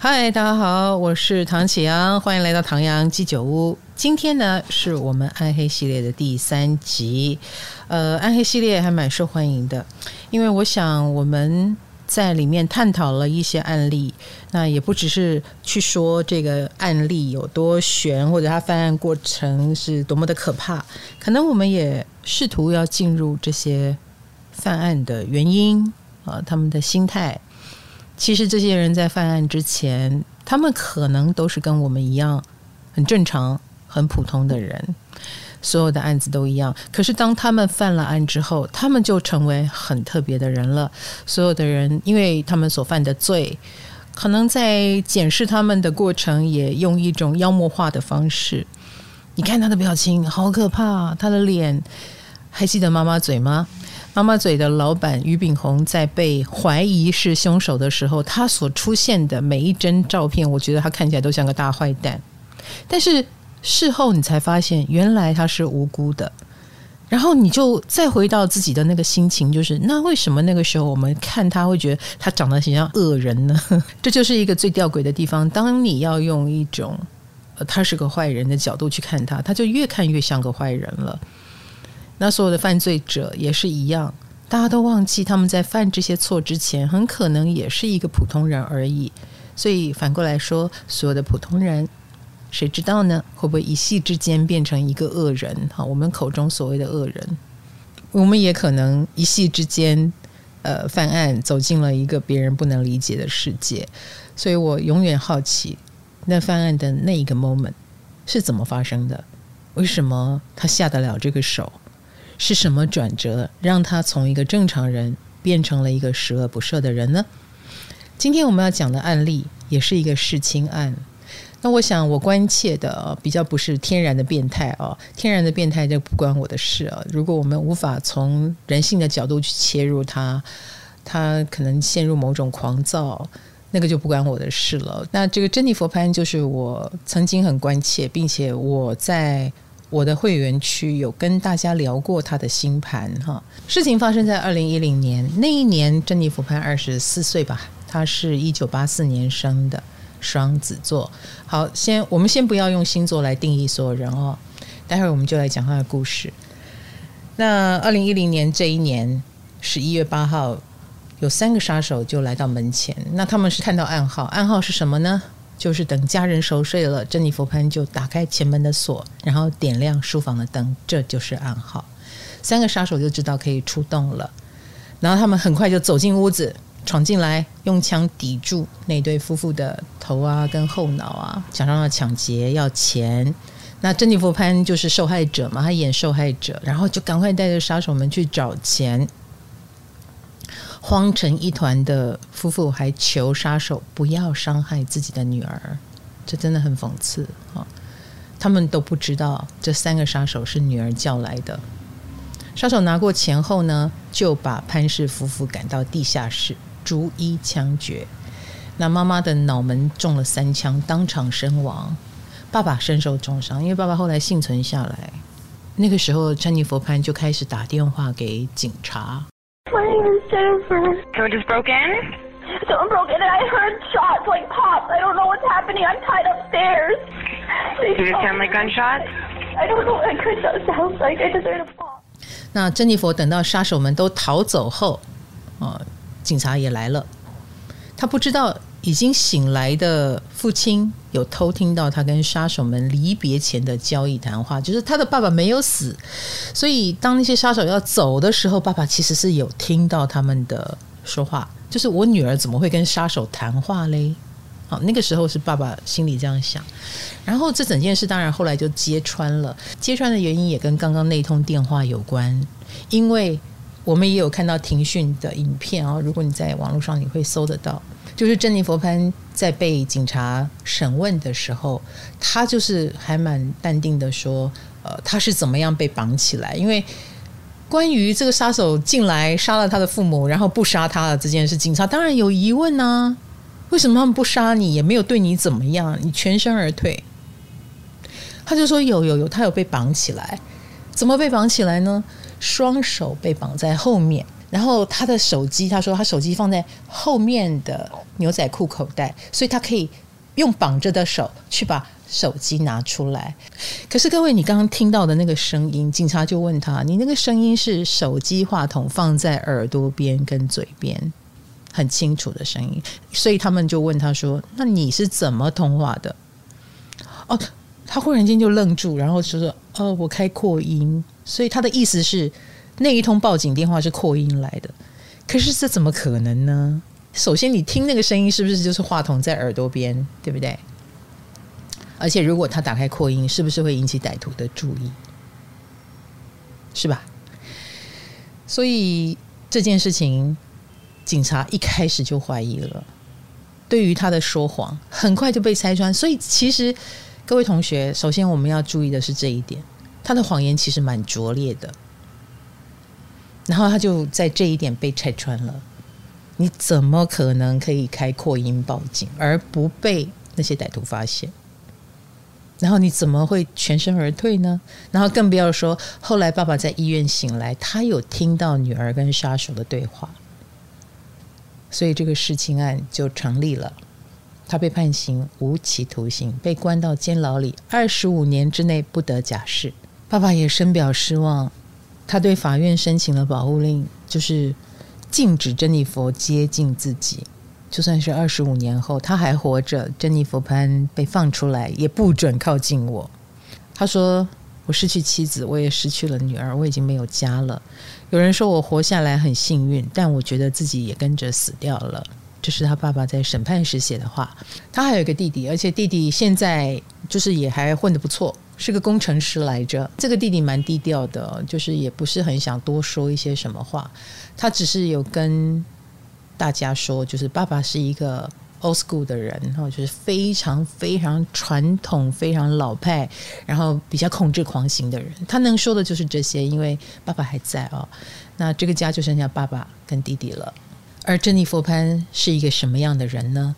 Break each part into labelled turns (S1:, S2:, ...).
S1: 嗨，大家好，我是唐启阳，欢迎来到唐阳鸡酒屋。今天呢，是我们暗黑系列的第三集。呃，暗黑系列还蛮受欢迎的，因为我想我们在里面探讨了一些案例，那也不只是去说这个案例有多悬，或者他犯案过程是多么的可怕，可能我们也试图要进入这些犯案的原因啊，他们的心态。其实这些人在犯案之前，他们可能都是跟我们一样很正常、很普通的人，所有的案子都一样。可是当他们犯了案之后，他们就成为很特别的人了。所有的人，因为他们所犯的罪，可能在检视他们的过程，也用一种妖魔化的方式。你看他的表情，好可怕！他的脸，还记得妈妈嘴吗？妈妈嘴的老板俞炳洪在被怀疑是凶手的时候，他所出现的每一帧照片，我觉得他看起来都像个大坏蛋。但是事后你才发现，原来他是无辜的。然后你就再回到自己的那个心情，就是那为什么那个时候我们看他会觉得他长得很像恶人呢？这就是一个最吊诡的地方。当你要用一种呃他是个坏人的角度去看他，他就越看越像个坏人了。那所有的犯罪者也是一样，大家都忘记他们在犯这些错之前，很可能也是一个普通人而已。所以反过来说，所有的普通人，谁知道呢？会不会一夕之间变成一个恶人？哈，我们口中所谓的恶人，我们也可能一夕之间，呃，犯案走进了一个别人不能理解的世界。所以我永远好奇，那犯案的那一个 moment 是怎么发生的？为什么他下得了这个手？是什么转折让他从一个正常人变成了一个十恶不赦的人呢？今天我们要讲的案例也是一个弑亲案。那我想我关切的比较不是天然的变态啊，天然的变态就不关我的事啊。如果我们无法从人性的角度去切入他，他可能陷入某种狂躁，那个就不关我的事了。那这个珍妮佛潘就是我曾经很关切，并且我在。我的会员区有跟大家聊过他的星盘哈，事情发生在二零一零年，那一年珍妮佛潘二十四岁吧，他是一九八四年生的双子座。好，先我们先不要用星座来定义所有人哦，待会儿我们就来讲他的故事。那二零一零年这一年十一月八号，有三个杀手就来到门前，那他们是看到暗号，暗号是什么呢？就是等家人熟睡了，珍妮佛潘就打开前门的锁，然后点亮书房的灯，这就是暗号。三个杀手就知道可以出动了，然后他们很快就走进屋子，闯进来，用枪抵住那对夫妇的头啊跟后脑啊，想让他抢劫要钱。那珍妮佛潘就是受害者嘛，他演受害者，然后就赶快带着杀手们去找钱。慌成一团的夫妇还求杀手不要伤害自己的女儿，这真的很讽刺啊！他们都不知道这三个杀手是女儿叫来的。杀手拿过钱后呢，就把潘氏夫妇赶到地下室，逐一枪决。那妈妈的脑门中了三枪，当场身亡；爸爸身受重伤，因为爸爸后来幸存下来。那个时候，詹妮佛潘就开始打电话给警察。
S2: My name is Jennifer. Someone just broke in? Someone broke in and I heard shots like pops. I don't know what's happening. I'm tied upstairs.
S3: Does it sound like gunshots?
S2: I don't know what gunshot sounds like. I just heard a pop.
S1: 那珍妮佛等到杀手们都逃走后，啊，警察也来了。他不知道。已经醒来的父亲 有偷听到他跟杀手们离别前的交易谈话，就是他的爸爸没有死，所以当那些杀手要走的时候，爸爸其实是有听到他们的说话，就是我女儿怎么会跟杀手谈话嘞？好，那个时候是爸爸心里这样想。然后这整件事当然后来就揭穿了，揭穿的原因也跟刚刚那通电话有关，因为我们也有看到庭讯的影片啊，如果你在网络上你会搜得到。就是珍妮佛潘在被警察审问的时候，他就是还蛮淡定的说：“呃，他是怎么样被绑起来？因为关于这个杀手进来杀了他的父母，然后不杀他的这件事，警察当然有疑问呐。为什么他们不杀你？也没有对你怎么样，你全身而退？”他就说：“有有有，他有被绑起来。怎么被绑起来呢？双手被绑在后面。”然后他的手机，他说他手机放在后面的牛仔裤口袋，所以他可以用绑着的手去把手机拿出来。可是各位，你刚刚听到的那个声音，警察就问他：“你那个声音是手机话筒放在耳朵边跟嘴边，很清楚的声音。”所以他们就问他说：“那你是怎么通话的？”哦，他忽然间就愣住，然后就说：“哦，我开扩音。”所以他的意思是。那一通报警电话是扩音来的，可是这怎么可能呢？首先，你听那个声音是不是就是话筒在耳朵边，对不对？而且，如果他打开扩音，是不是会引起歹徒的注意？是吧？所以这件事情，警察一开始就怀疑了。对于他的说谎，很快就被拆穿。所以，其实各位同学，首先我们要注意的是这一点：他的谎言其实蛮拙劣的。然后他就在这一点被拆穿了。你怎么可能可以开扩音报警而不被那些歹徒发现？然后你怎么会全身而退呢？然后更不要说后来爸爸在医院醒来，他有听到女儿跟杀手的对话，所以这个弑亲案就成立了。他被判刑无期徒刑，被关到监牢里二十五年之内不得假释。爸爸也深表失望。他对法院申请了保护令，就是禁止珍妮佛接近自己。就算是二十五年后，他还活着，珍妮佛潘被放出来，也不准靠近我。他说：“我失去妻子，我也失去了女儿，我已经没有家了。有人说我活下来很幸运，但我觉得自己也跟着死掉了。”这是他爸爸在审判时写的话。他还有一个弟弟，而且弟弟现在就是也还混得不错。是个工程师来着，这个弟弟蛮低调的，就是也不是很想多说一些什么话。他只是有跟大家说，就是爸爸是一个 old school 的人，然后就是非常非常传统、非常老派，然后比较控制狂型的人。他能说的就是这些，因为爸爸还在哦。那这个家就剩下爸爸跟弟弟了。而珍妮佛潘是一个什么样的人呢？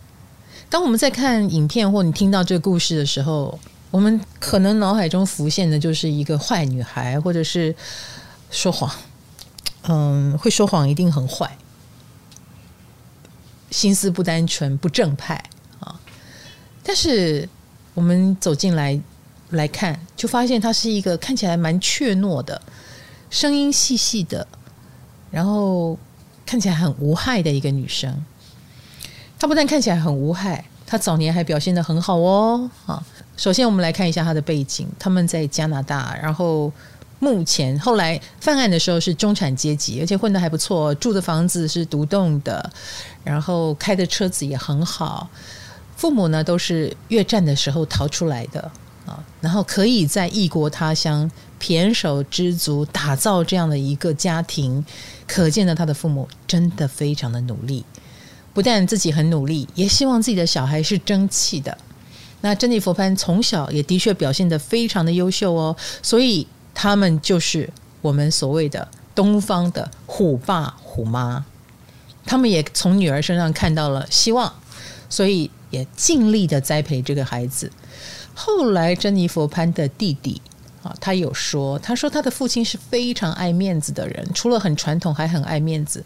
S1: 当我们在看影片或你听到这个故事的时候，我们可能脑海中浮现的就是一个坏女孩，或者是说谎，嗯，会说谎一定很坏，心思不单纯、不正派啊。但是我们走进来来看，就发现她是一个看起来蛮怯懦的，声音细细的，然后看起来很无害的一个女生。她不但看起来很无害，她早年还表现得很好哦，啊。首先，我们来看一下他的背景。他们在加拿大，然后目前后来犯案的时候是中产阶级，而且混得还不错，住的房子是独栋的，然后开的车子也很好。父母呢都是越战的时候逃出来的啊，然后可以在异国他乡胼手胝足打造这样的一个家庭，可见的他的父母真的非常的努力，不但自己很努力，也希望自己的小孩是争气的。那珍妮佛潘从小也的确表现得非常的优秀哦，所以他们就是我们所谓的东方的虎爸虎妈，他们也从女儿身上看到了希望，所以也尽力的栽培这个孩子。后来珍妮佛潘的弟弟啊，他有说，他说他的父亲是非常爱面子的人，除了很传统，还很爱面子。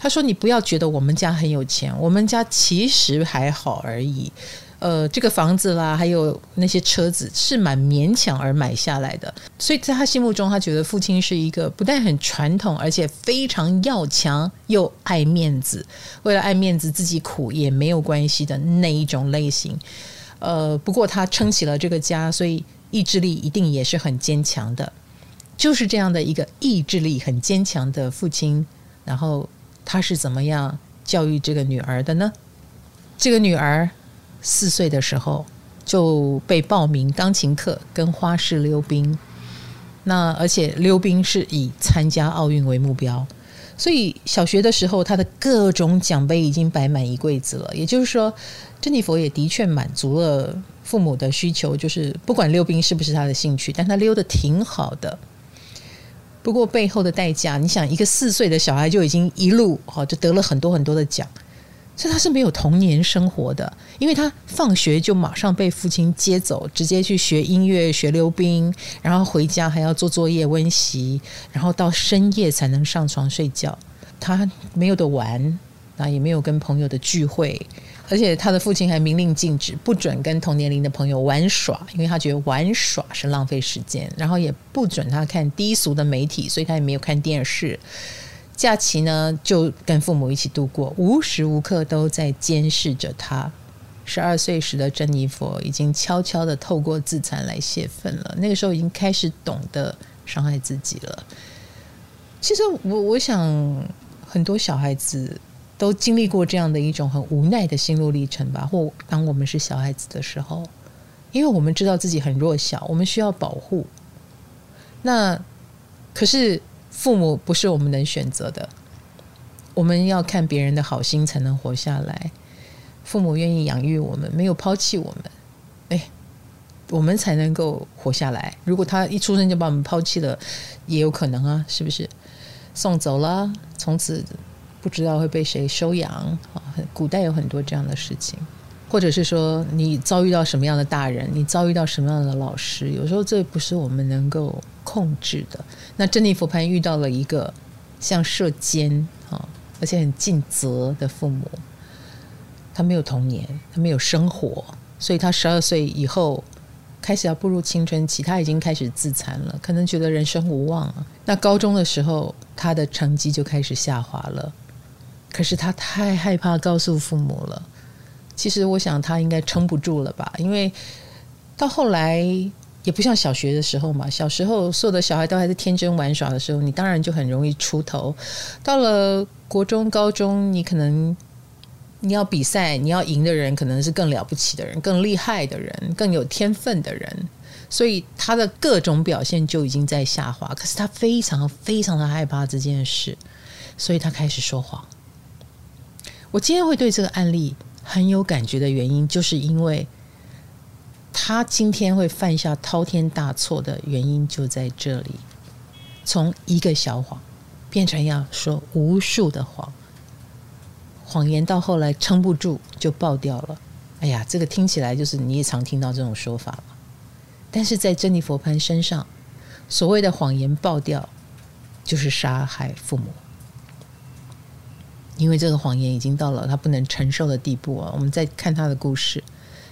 S1: 他说：“你不要觉得我们家很有钱，我们家其实还好而已。”呃，这个房子啦，还有那些车子是蛮勉强而买下来的，所以在他心目中，他觉得父亲是一个不但很传统，而且非常要强又爱面子，为了爱面子自己苦也没有关系的那一种类型。呃，不过他撑起了这个家，所以意志力一定也是很坚强的。就是这样的一个意志力很坚强的父亲，然后他是怎么样教育这个女儿的呢？这个女儿。四岁的时候就被报名钢琴课跟花式溜冰，那而且溜冰是以参加奥运为目标，所以小学的时候他的各种奖杯已经摆满一柜子了。也就是说，珍妮佛也的确满足了父母的需求，就是不管溜冰是不是他的兴趣，但他溜得挺好的。不过背后的代价，你想一个四岁的小孩就已经一路好就得了很多很多的奖。所以他是没有童年生活的，因为他放学就马上被父亲接走，直接去学音乐、学溜冰，然后回家还要做作业、温习，然后到深夜才能上床睡觉。他没有的玩，那也没有跟朋友的聚会，而且他的父亲还明令禁止，不准跟同年龄的朋友玩耍，因为他觉得玩耍是浪费时间，然后也不准他看低俗的媒体，所以他也没有看电视。假期呢，就跟父母一起度过，无时无刻都在监视着他。十二岁时的珍妮佛已经悄悄地透过自残来泄愤了，那个时候已经开始懂得伤害自己了。其实我我想，很多小孩子都经历过这样的一种很无奈的心路历程吧。或当我们是小孩子的时候，因为我们知道自己很弱小，我们需要保护。那可是。父母不是我们能选择的，我们要看别人的好心才能活下来。父母愿意养育我们，没有抛弃我们，哎，我们才能够活下来。如果他一出生就把我们抛弃了，也有可能啊，是不是？送走了，从此不知道会被谁收养啊。古代有很多这样的事情，或者是说你遭遇到什么样的大人，你遭遇到什么样的老师，有时候这不是我们能够。控制的。那珍妮佛潘遇到了一个像射监啊，而且很尽责的父母。他没有童年，他没有生活，所以他十二岁以后开始要步入青春期，他已经开始自残了，可能觉得人生无望了。那高中的时候，他的成绩就开始下滑了。可是他太害怕告诉父母了。其实我想他应该撑不住了吧，因为到后来。也不像小学的时候嘛，小时候所有的小孩都还在天真玩耍的时候，你当然就很容易出头。到了国中、高中，你可能你要比赛，你要赢的人可能是更了不起的人、更厉害的人、更有天分的人，所以他的各种表现就已经在下滑。可是他非常非常的害怕这件事，所以他开始说谎。我今天会对这个案例很有感觉的原因，就是因为。他今天会犯下滔天大错的原因就在这里，从一个小谎变成要说无数的谎，谎言到后来撑不住就爆掉了。哎呀，这个听起来就是你也常听到这种说法了。但是在珍妮佛潘身上，所谓的谎言爆掉，就是杀害父母，因为这个谎言已经到了他不能承受的地步啊。我们再看他的故事。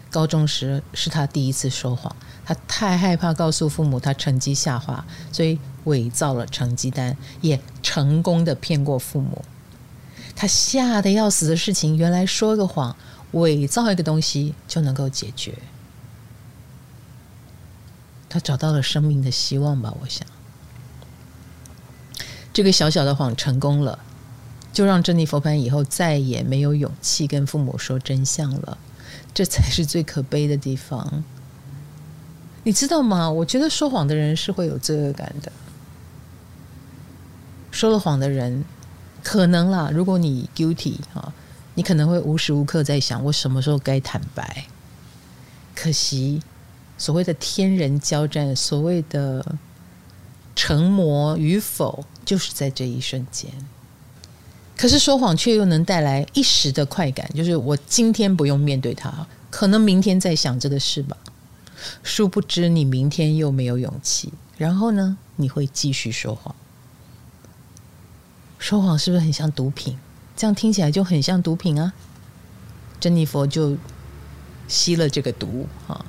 S1: 高中时是他第一次说谎，他太害怕告诉父母他成绩下滑，所以伪造了成绩单，也成功的骗过父母。他吓得要死的事情，原来说个谎，伪造一个东西就能够解决。他找到了生命的希望吧？我想，这个小小的谎成功了，就让珍妮佛潘以后再也没有勇气跟父母说真相了。这才是最可悲的地方，你知道吗？我觉得说谎的人是会有罪恶感的。说了谎的人，可能啦，如果你 guilty 啊，你可能会无时无刻在想，我什么时候该坦白？可惜，所谓的天人交战，所谓的成魔与否，就是在这一瞬间。可是说谎却又能带来一时的快感，就是我今天不用面对它，可能明天再想这个事吧。殊不知你明天又没有勇气，然后呢，你会继续说谎。说谎是不是很像毒品？这样听起来就很像毒品啊。珍妮佛就吸了这个毒啊，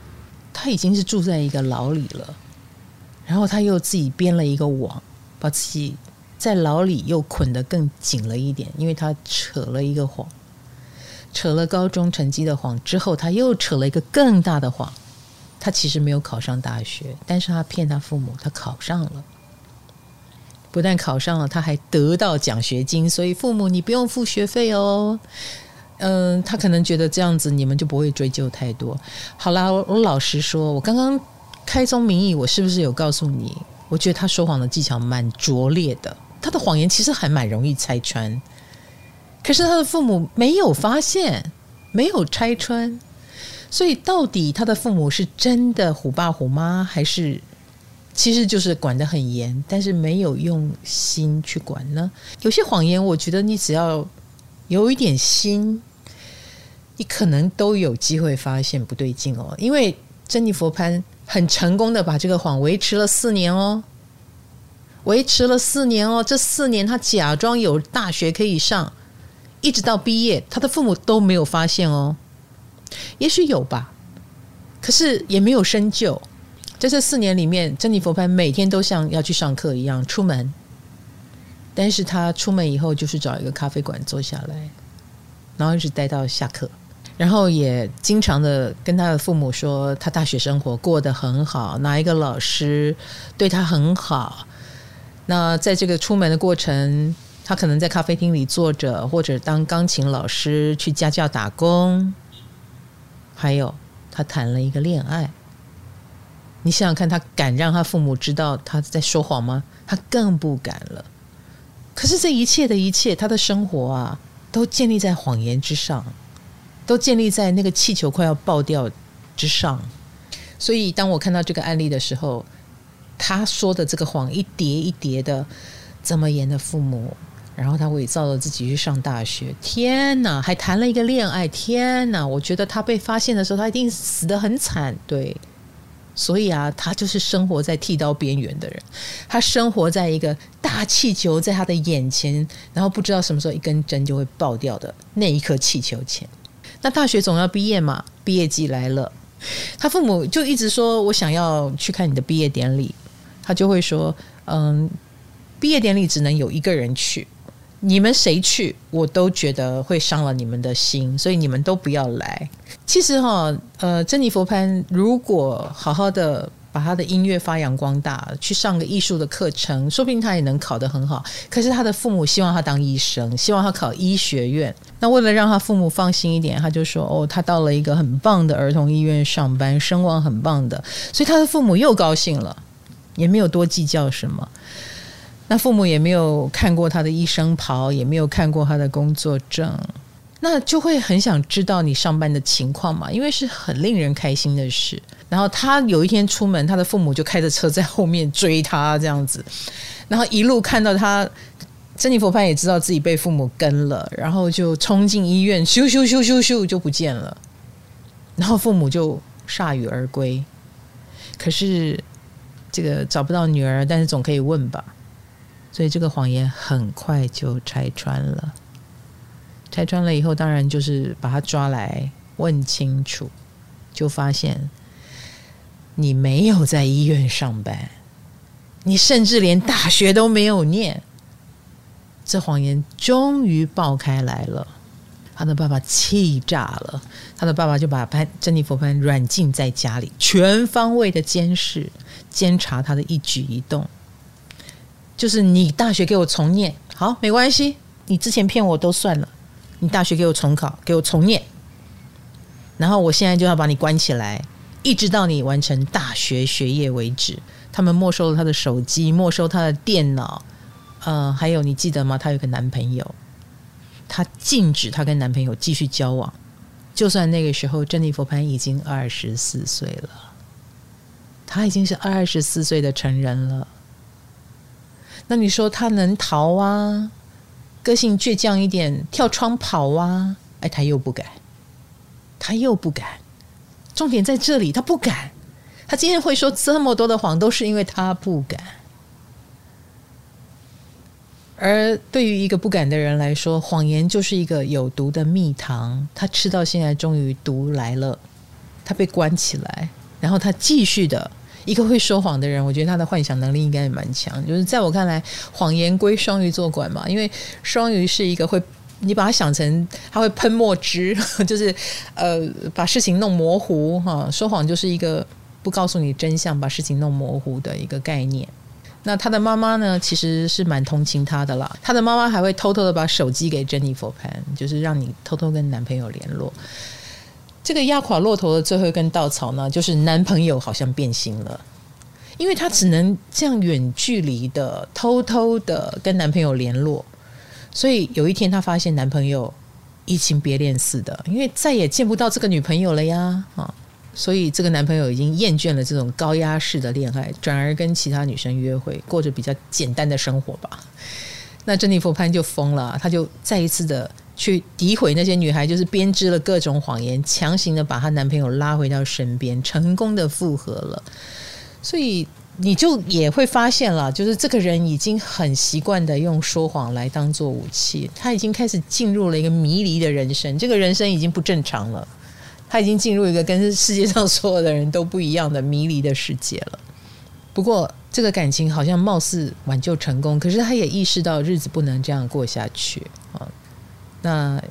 S1: 他已经是住在一个牢里了，然后他又自己编了一个网，把自己。在牢里又捆得更紧了一点，因为他扯了一个谎，扯了高中成绩的谎之后，他又扯了一个更大的谎。他其实没有考上大学，但是他骗他父母，他考上了。不但考上了，他还得到奖学金，所以父母你不用付学费哦。嗯，他可能觉得这样子你们就不会追究太多。好啦，我我老实说，我刚刚开宗明义，我是不是有告诉你？我觉得他说谎的技巧蛮拙劣的。他的谎言其实还蛮容易拆穿，可是他的父母没有发现，没有拆穿，所以到底他的父母是真的虎爸虎妈，还是其实就是管得很严，但是没有用心去管呢？有些谎言，我觉得你只要有一点心，你可能都有机会发现不对劲哦。因为珍妮佛潘很成功的把这个谎维持了四年哦。维持了四年哦，这四年他假装有大学可以上，一直到毕业，他的父母都没有发现哦。也许有吧，可是也没有深究。在这四年里面，珍妮佛潘每天都像要去上课一样出门，但是他出门以后就是找一个咖啡馆坐下来，然后一直待到下课。然后也经常的跟他的父母说，他大学生活过得很好，哪一个老师对他很好。那在这个出门的过程，他可能在咖啡厅里坐着，或者当钢琴老师去家教打工。还有，他谈了一个恋爱。你想想看，他敢让他父母知道他在说谎吗？他更不敢了。可是这一切的一切，他的生活啊，都建立在谎言之上。都建立在那个气球快要爆掉之上，所以当我看到这个案例的时候，他说的这个谎一叠一叠的这么严的父母，然后他伪造了自己去上大学，天哪，还谈了一个恋爱，天哪！我觉得他被发现的时候，他一定死得很惨，对。所以啊，他就是生活在剃刀边缘的人，他生活在一个大气球在他的眼前，然后不知道什么时候一根针就会爆掉的那一颗气球前。那大学总要毕业嘛，毕业季来了，他父母就一直说：“我想要去看你的毕业典礼。”他就会说：“嗯，毕业典礼只能有一个人去，你们谁去，我都觉得会伤了你们的心，所以你们都不要来。”其实哈，呃，珍妮佛潘如果好好的。把他的音乐发扬光大，去上个艺术的课程，说不定他也能考得很好。可是他的父母希望他当医生，希望他考医学院。那为了让他父母放心一点，他就说：“哦，他到了一个很棒的儿童医院上班，声望很棒的。”所以他的父母又高兴了，也没有多计较什么。那父母也没有看过他的医生袍，也没有看过他的工作证，那就会很想知道你上班的情况嘛，因为是很令人开心的事。然后他有一天出门，他的父母就开着车在后面追他，这样子，然后一路看到他，珍妮佛潘也知道自己被父母跟了，然后就冲进医院，咻咻咻咻咻就不见了，然后父母就铩羽而归。可是这个找不到女儿，但是总可以问吧，所以这个谎言很快就拆穿了。拆穿了以后，当然就是把他抓来问清楚，就发现。你没有在医院上班，你甚至连大学都没有念。这谎言终于爆开来了，他的爸爸气炸了，他的爸爸就把潘珍妮佛潘软禁在家里，全方位的监视、监察他的一举一动。就是你大学给我重念，好，没关系，你之前骗我都算了，你大学给我重考，给我重念，然后我现在就要把你关起来。一直到你完成大学学业为止，他们没收了他的手机，没收他的电脑，呃，还有你记得吗？他有个男朋友，他禁止他跟男朋友继续交往，就算那个时候珍妮佛潘已经二十四岁了，他已经是二十四岁的成人了。那你说他能逃啊？个性倔强一点，跳窗跑啊？哎，他又不敢，他又不敢。重点在这里，他不敢。他今天会说这么多的谎，都是因为他不敢。而对于一个不敢的人来说，谎言就是一个有毒的蜜糖。他吃到现在，终于毒来了，他被关起来，然后他继续的。一个会说谎的人，我觉得他的幻想能力应该也蛮强。就是在我看来，谎言归双鱼座管嘛，因为双鱼是一个会。你把它想成，他会喷墨汁，就是呃，把事情弄模糊哈。说谎就是一个不告诉你真相，把事情弄模糊的一个概念。那他的妈妈呢，其实是蛮同情他的啦。他的妈妈还会偷偷的把手机给珍妮佛潘，就是让你偷偷跟男朋友联络。这个压垮骆驼的最后一根稻草呢，就是男朋友好像变心了，因为他只能这样远距离的偷偷的跟男朋友联络。所以有一天，她发现男朋友移情别恋似的，因为再也见不到这个女朋友了呀！啊，所以这个男朋友已经厌倦了这种高压式的恋爱，转而跟其他女生约会，过着比较简单的生活吧。那珍妮佛潘就疯了，她就再一次的去诋毁那些女孩，就是编织了各种谎言，强行的把她男朋友拉回到身边，成功的复合了。所以你就也会发现了，就是这个人已经很习惯的用说谎来当做武器，他已经开始进入了一个迷离的人生，这个人生已经不正常了，他已经进入一个跟世界上所有的人都不一样的迷离的世界了。不过，这个感情好像貌似挽救成功，可是他也意识到日子不能这样过下去啊。那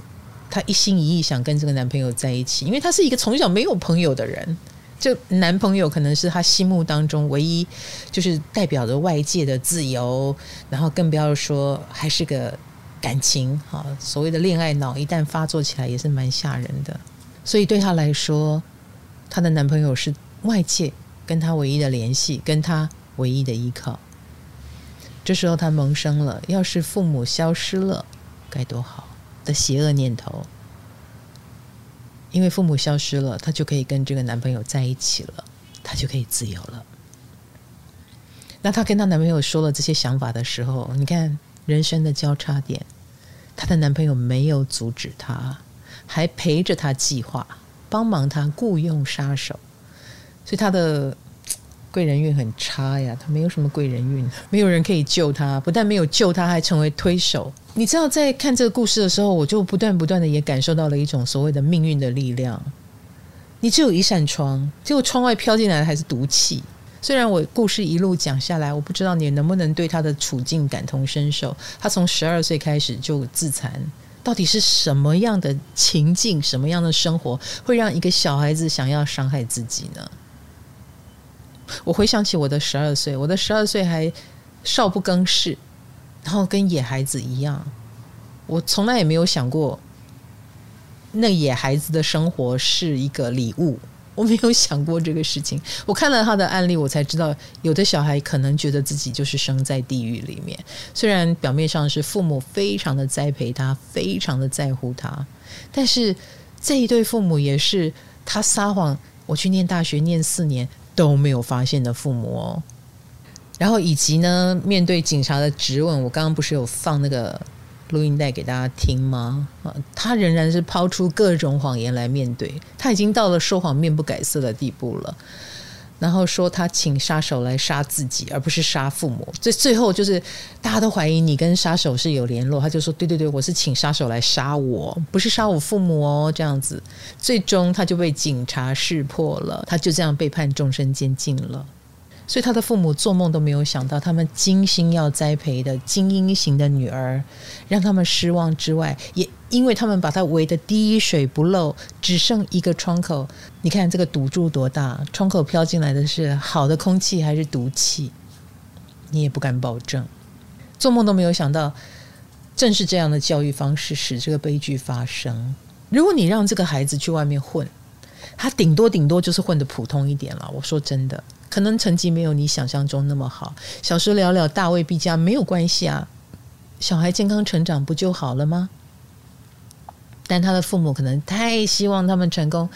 S1: 他一心一意想跟这个男朋友在一起，因为他是一个从小没有朋友的人，这男朋友可能是他心目当中唯一，就是代表着外界的自由，然后更不要说还是个感情啊，所谓的恋爱脑一旦发作起来也是蛮吓人的。所以对她来说，她的男朋友是外界。跟她唯一的联系，跟她唯一的依靠。这时候她萌生了，要是父母消失了，该多好的邪恶念头。因为父母消失了，她就可以跟这个男朋友在一起了，她就可以自由了。那她跟她男朋友说了这些想法的时候，你看人生的交叉点，她的男朋友没有阻止她，还陪着他计划，帮忙他雇佣杀手。所以他的贵人运很差呀，他没有什么贵人运，没有人可以救他。不但没有救他，还成为推手。你知道，在看这个故事的时候，我就不断不断的也感受到了一种所谓的命运的力量。你只有一扇窗，结果窗外飘进来的还是毒气。虽然我故事一路讲下来，我不知道你能不能对他的处境感同身受。他从十二岁开始就自残，到底是什么样的情境、什么样的生活，会让一个小孩子想要伤害自己呢？我回想起我的十二岁，我的十二岁还少不更事，然后跟野孩子一样。我从来也没有想过，那野孩子的生活是一个礼物。我没有想过这个事情。我看了他的案例，我才知道，有的小孩可能觉得自己就是生在地狱里面。虽然表面上是父母非常的栽培他，非常的在乎他，但是这一对父母也是他撒谎，我去念大学念四年。都没有发现的父母哦，然后以及呢，面对警察的质问，我刚刚不是有放那个录音带给大家听吗？啊，他仍然是抛出各种谎言来面对，他已经到了说谎面不改色的地步了。然后说他请杀手来杀自己，而不是杀父母。最最后就是大家都怀疑你跟杀手是有联络，他就说对对对，我是请杀手来杀我，不是杀我父母哦，这样子。最终他就被警察识破了，他就这样被判终身监禁了。所以他的父母做梦都没有想到，他们精心要栽培的精英型的女儿，让他们失望之外，也因为他们把他围得滴水不漏，只剩一个窗口。你看这个赌注多大？窗口飘进来的是好的空气还是毒气？你也不敢保证。做梦都没有想到，正是这样的教育方式使这个悲剧发生。如果你让这个孩子去外面混，他顶多顶多就是混得普通一点了。我说真的。可能成绩没有你想象中那么好，小时了了，大未必佳，没有关系啊。小孩健康成长不就好了吗？但他的父母可能太希望他们成功，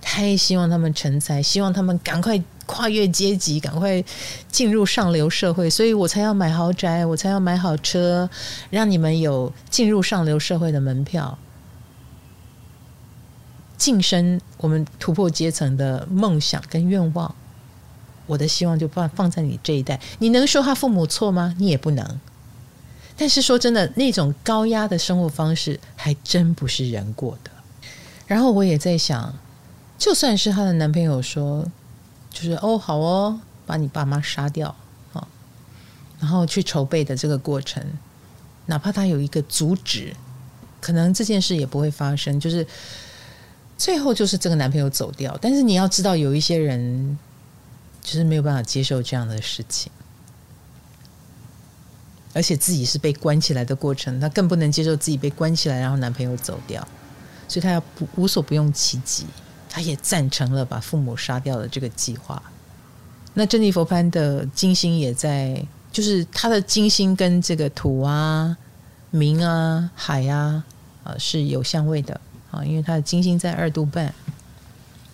S1: 太希望他们成才，希望他们赶快跨越阶级，赶快进入上流社会，所以我才要买豪宅，我才要买好车，让你们有进入上流社会的门票，晋升我们突破阶层的梦想跟愿望。我的希望就放放在你这一代，你能说他父母错吗？你也不能。但是说真的，那种高压的生活方式还真不是人过的。然后我也在想，就算是她的男朋友说，就是哦好哦，把你爸妈杀掉啊，然后去筹备的这个过程，哪怕他有一个阻止，可能这件事也不会发生。就是最后就是这个男朋友走掉，但是你要知道，有一些人。就是没有办法接受这样的事情，而且自己是被关起来的过程，她更不能接受自己被关起来，然后男朋友走掉，所以她要不无所不用其极，她也赞成了把父母杀掉的这个计划。那珍妮佛潘的金星也在，就是她的金星跟这个土啊、冥啊、海啊啊是有相位的啊，因为她的金星在二度半，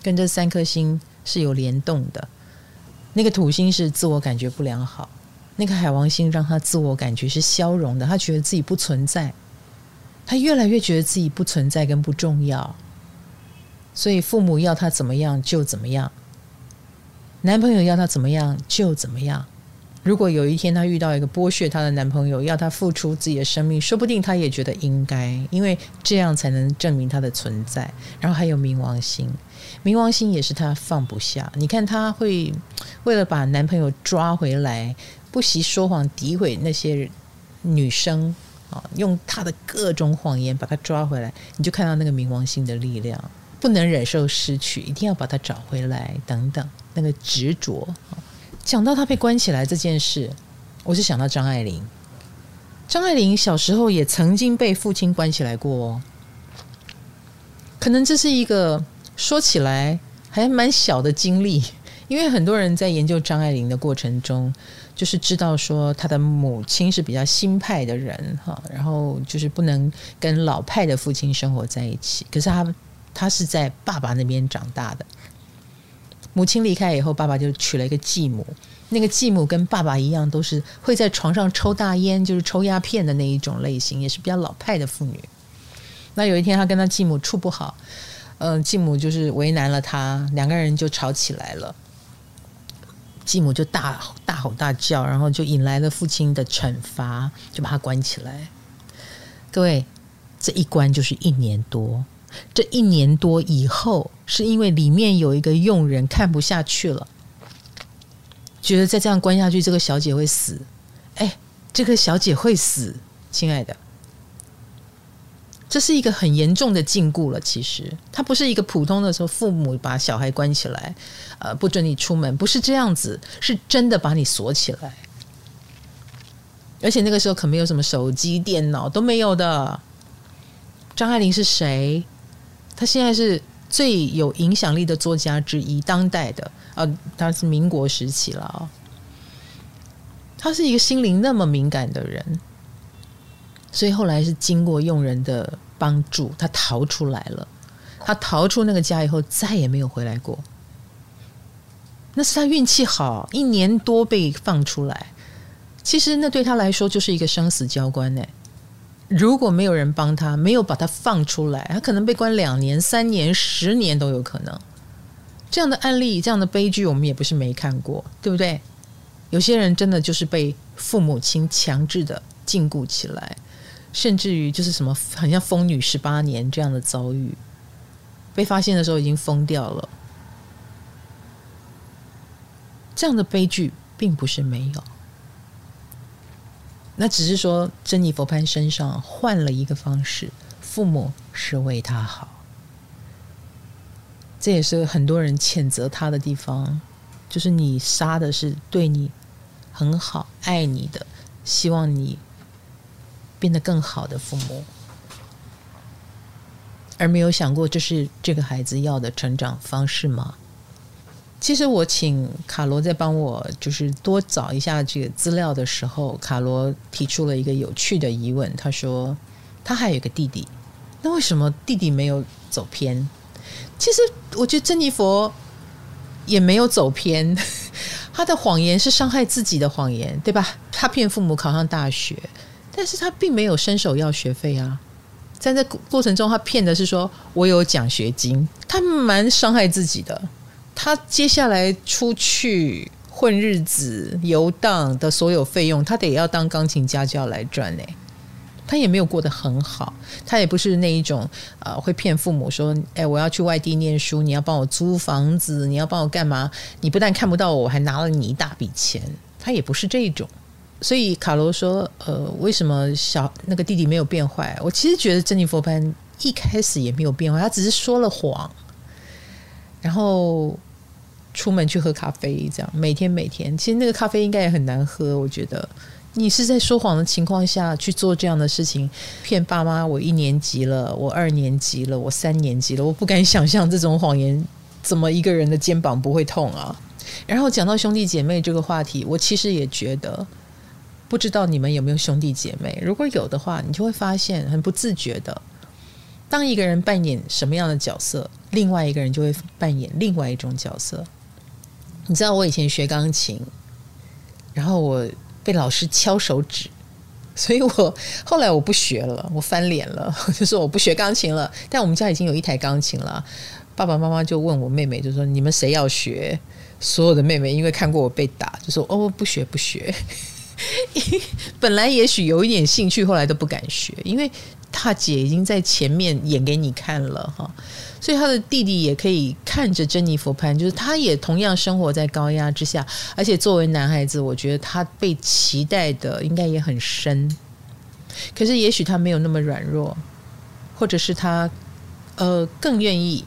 S1: 跟这三颗星是有联动的。那个土星是自我感觉不良好，那个海王星让他自我感觉是消融的，他觉得自己不存在，他越来越觉得自己不存在跟不重要，所以父母要他怎么样就怎么样，男朋友要他怎么样就怎么样。如果有一天她遇到一个剥削她的男朋友，要她付出自己的生命，说不定她也觉得应该，因为这样才能证明她的存在。然后还有冥王星，冥王星也是她放不下。你看，她会为了把男朋友抓回来，不惜说谎诋毁那些女生啊，用她的各种谎言把她抓回来。你就看到那个冥王星的力量，不能忍受失去，一定要把她找回来，等等，那个执着。讲到他被关起来这件事，我就想到张爱玲。张爱玲小时候也曾经被父亲关起来过哦。可能这是一个说起来还蛮小的经历，因为很多人在研究张爱玲的过程中，就是知道说她的母亲是比较新派的人哈，然后就是不能跟老派的父亲生活在一起。可是她，她是在爸爸那边长大的。母亲离开以后，爸爸就娶了一个继母。那个继母跟爸爸一样，都是会在床上抽大烟，就是抽鸦片的那一种类型，也是比较老派的妇女。那有一天，他跟他继母处不好，嗯、继母就是为难了他，两个人就吵起来了。继母就大大吼大叫，然后就引来了父亲的惩罚，就把他关起来。各位，这一关就是一年多。这一年多以后，是因为里面有一个佣人看不下去了，觉得再这样关下去，这个小姐会死。哎，这个小姐会死，亲爱的，这是一个很严重的禁锢了。其实，它不是一个普通的说父母把小孩关起来，呃，不准你出门，不是这样子，是真的把你锁起来。而且那个时候可没有什么手机、电脑都没有的。张爱玲是谁？他现在是最有影响力的作家之一，当代的啊，他是民国时期了啊。他是一个心灵那么敏感的人，所以后来是经过佣人的帮助，他逃出来了。他逃出那个家以后，再也没有回来过。那是他运气好，一年多被放出来。其实那对他来说就是一个生死交关呢。如果没有人帮他，没有把他放出来，他可能被关两年、三年、十年都有可能。这样的案例、这样的悲剧，我们也不是没看过，对不对？有些人真的就是被父母亲强制的禁锢起来，甚至于就是什么，很像疯女十八年这样的遭遇，被发现的时候已经疯掉了。这样的悲剧并不是没有。那只是说，珍妮佛潘身上换了一个方式，父母是为他好，这也是很多人谴责他的地方，就是你杀的是对你很好、爱你的、希望你变得更好的父母，而没有想过这是这个孩子要的成长方式吗？其实我请卡罗在帮我就是多找一下这个资料的时候，卡罗提出了一个有趣的疑问。他说他还有一个弟弟，那为什么弟弟没有走偏？其实我觉得珍妮佛也没有走偏，他的谎言是伤害自己的谎言，对吧？他骗父母考上大学，但是他并没有伸手要学费啊。在这过程中，他骗的是说我有奖学金，他蛮伤害自己的。他接下来出去混日子、游荡的所有费用，他得要当钢琴家教来赚呢。他也没有过得很好，他也不是那一种呃会骗父母说：“哎，我要去外地念书，你要帮我租房子，你要帮我干嘛？你不但看不到我，还拿了你一大笔钱。”他也不是这一种。所以卡罗说：“呃，为什么小那个弟弟没有变坏？我其实觉得珍妮佛潘一开始也没有变坏，他只是说了谎，然后。”出门去喝咖啡，这样每天每天，其实那个咖啡应该也很难喝。我觉得你是在说谎的情况下去做这样的事情，骗爸妈。我一年级了，我二年级了，我三年级了，我不敢想象这种谎言怎么一个人的肩膀不会痛啊。然后讲到兄弟姐妹这个话题，我其实也觉得，不知道你们有没有兄弟姐妹？如果有的话，你就会发现很不自觉的，当一个人扮演什么样的角色，另外一个人就会扮演另外一种角色。你知道我以前学钢琴，然后我被老师敲手指，所以我后来我不学了，我翻脸了，就说我不学钢琴了。但我们家已经有一台钢琴了，爸爸妈妈就问我妹妹，就说你们谁要学？所有的妹妹因为看过我被打，就说哦，不学不学。本来也许有一点兴趣，后来都不敢学，因为大姐已经在前面演给你看了哈。所以他的弟弟也可以看着珍妮佛潘，就是他也同样生活在高压之下，而且作为男孩子，我觉得他被期待的应该也很深。可是也许他没有那么软弱，或者是他呃更愿意，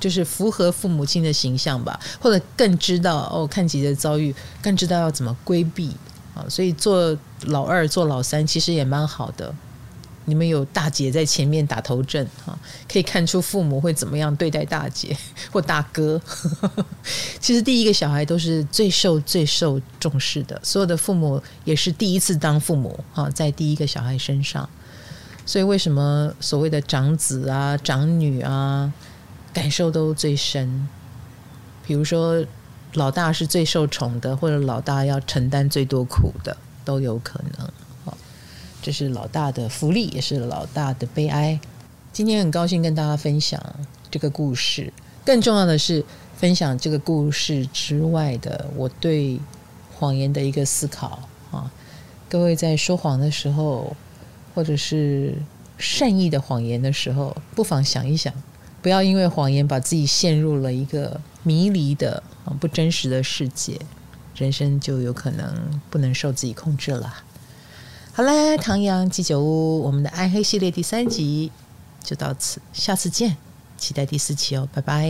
S1: 就是符合父母亲的形象吧，或者更知道哦，看自己的遭遇，更知道要怎么规避啊。所以做老二、做老三其实也蛮好的。你们有大姐在前面打头阵哈，可以看出父母会怎么样对待大姐 或大哥。其实第一个小孩都是最受最受重视的，所有的父母也是第一次当父母哈，在第一个小孩身上。所以为什么所谓的长子啊、长女啊，感受都最深？比如说老大是最受宠的，或者老大要承担最多苦的，都有可能。这是老大的福利，也是老大的悲哀。今天很高兴跟大家分享这个故事，更重要的是分享这个故事之外的我对谎言的一个思考啊！各位在说谎的时候，或者是善意的谎言的时候，不妨想一想，不要因为谎言把自己陷入了一个迷离的不真实的世界，人生就有可能不能受自己控制了。好嘞，唐阳鸡酒屋，我们的暗黑系列第三集就到此，下次见，期待第四期哦，拜拜。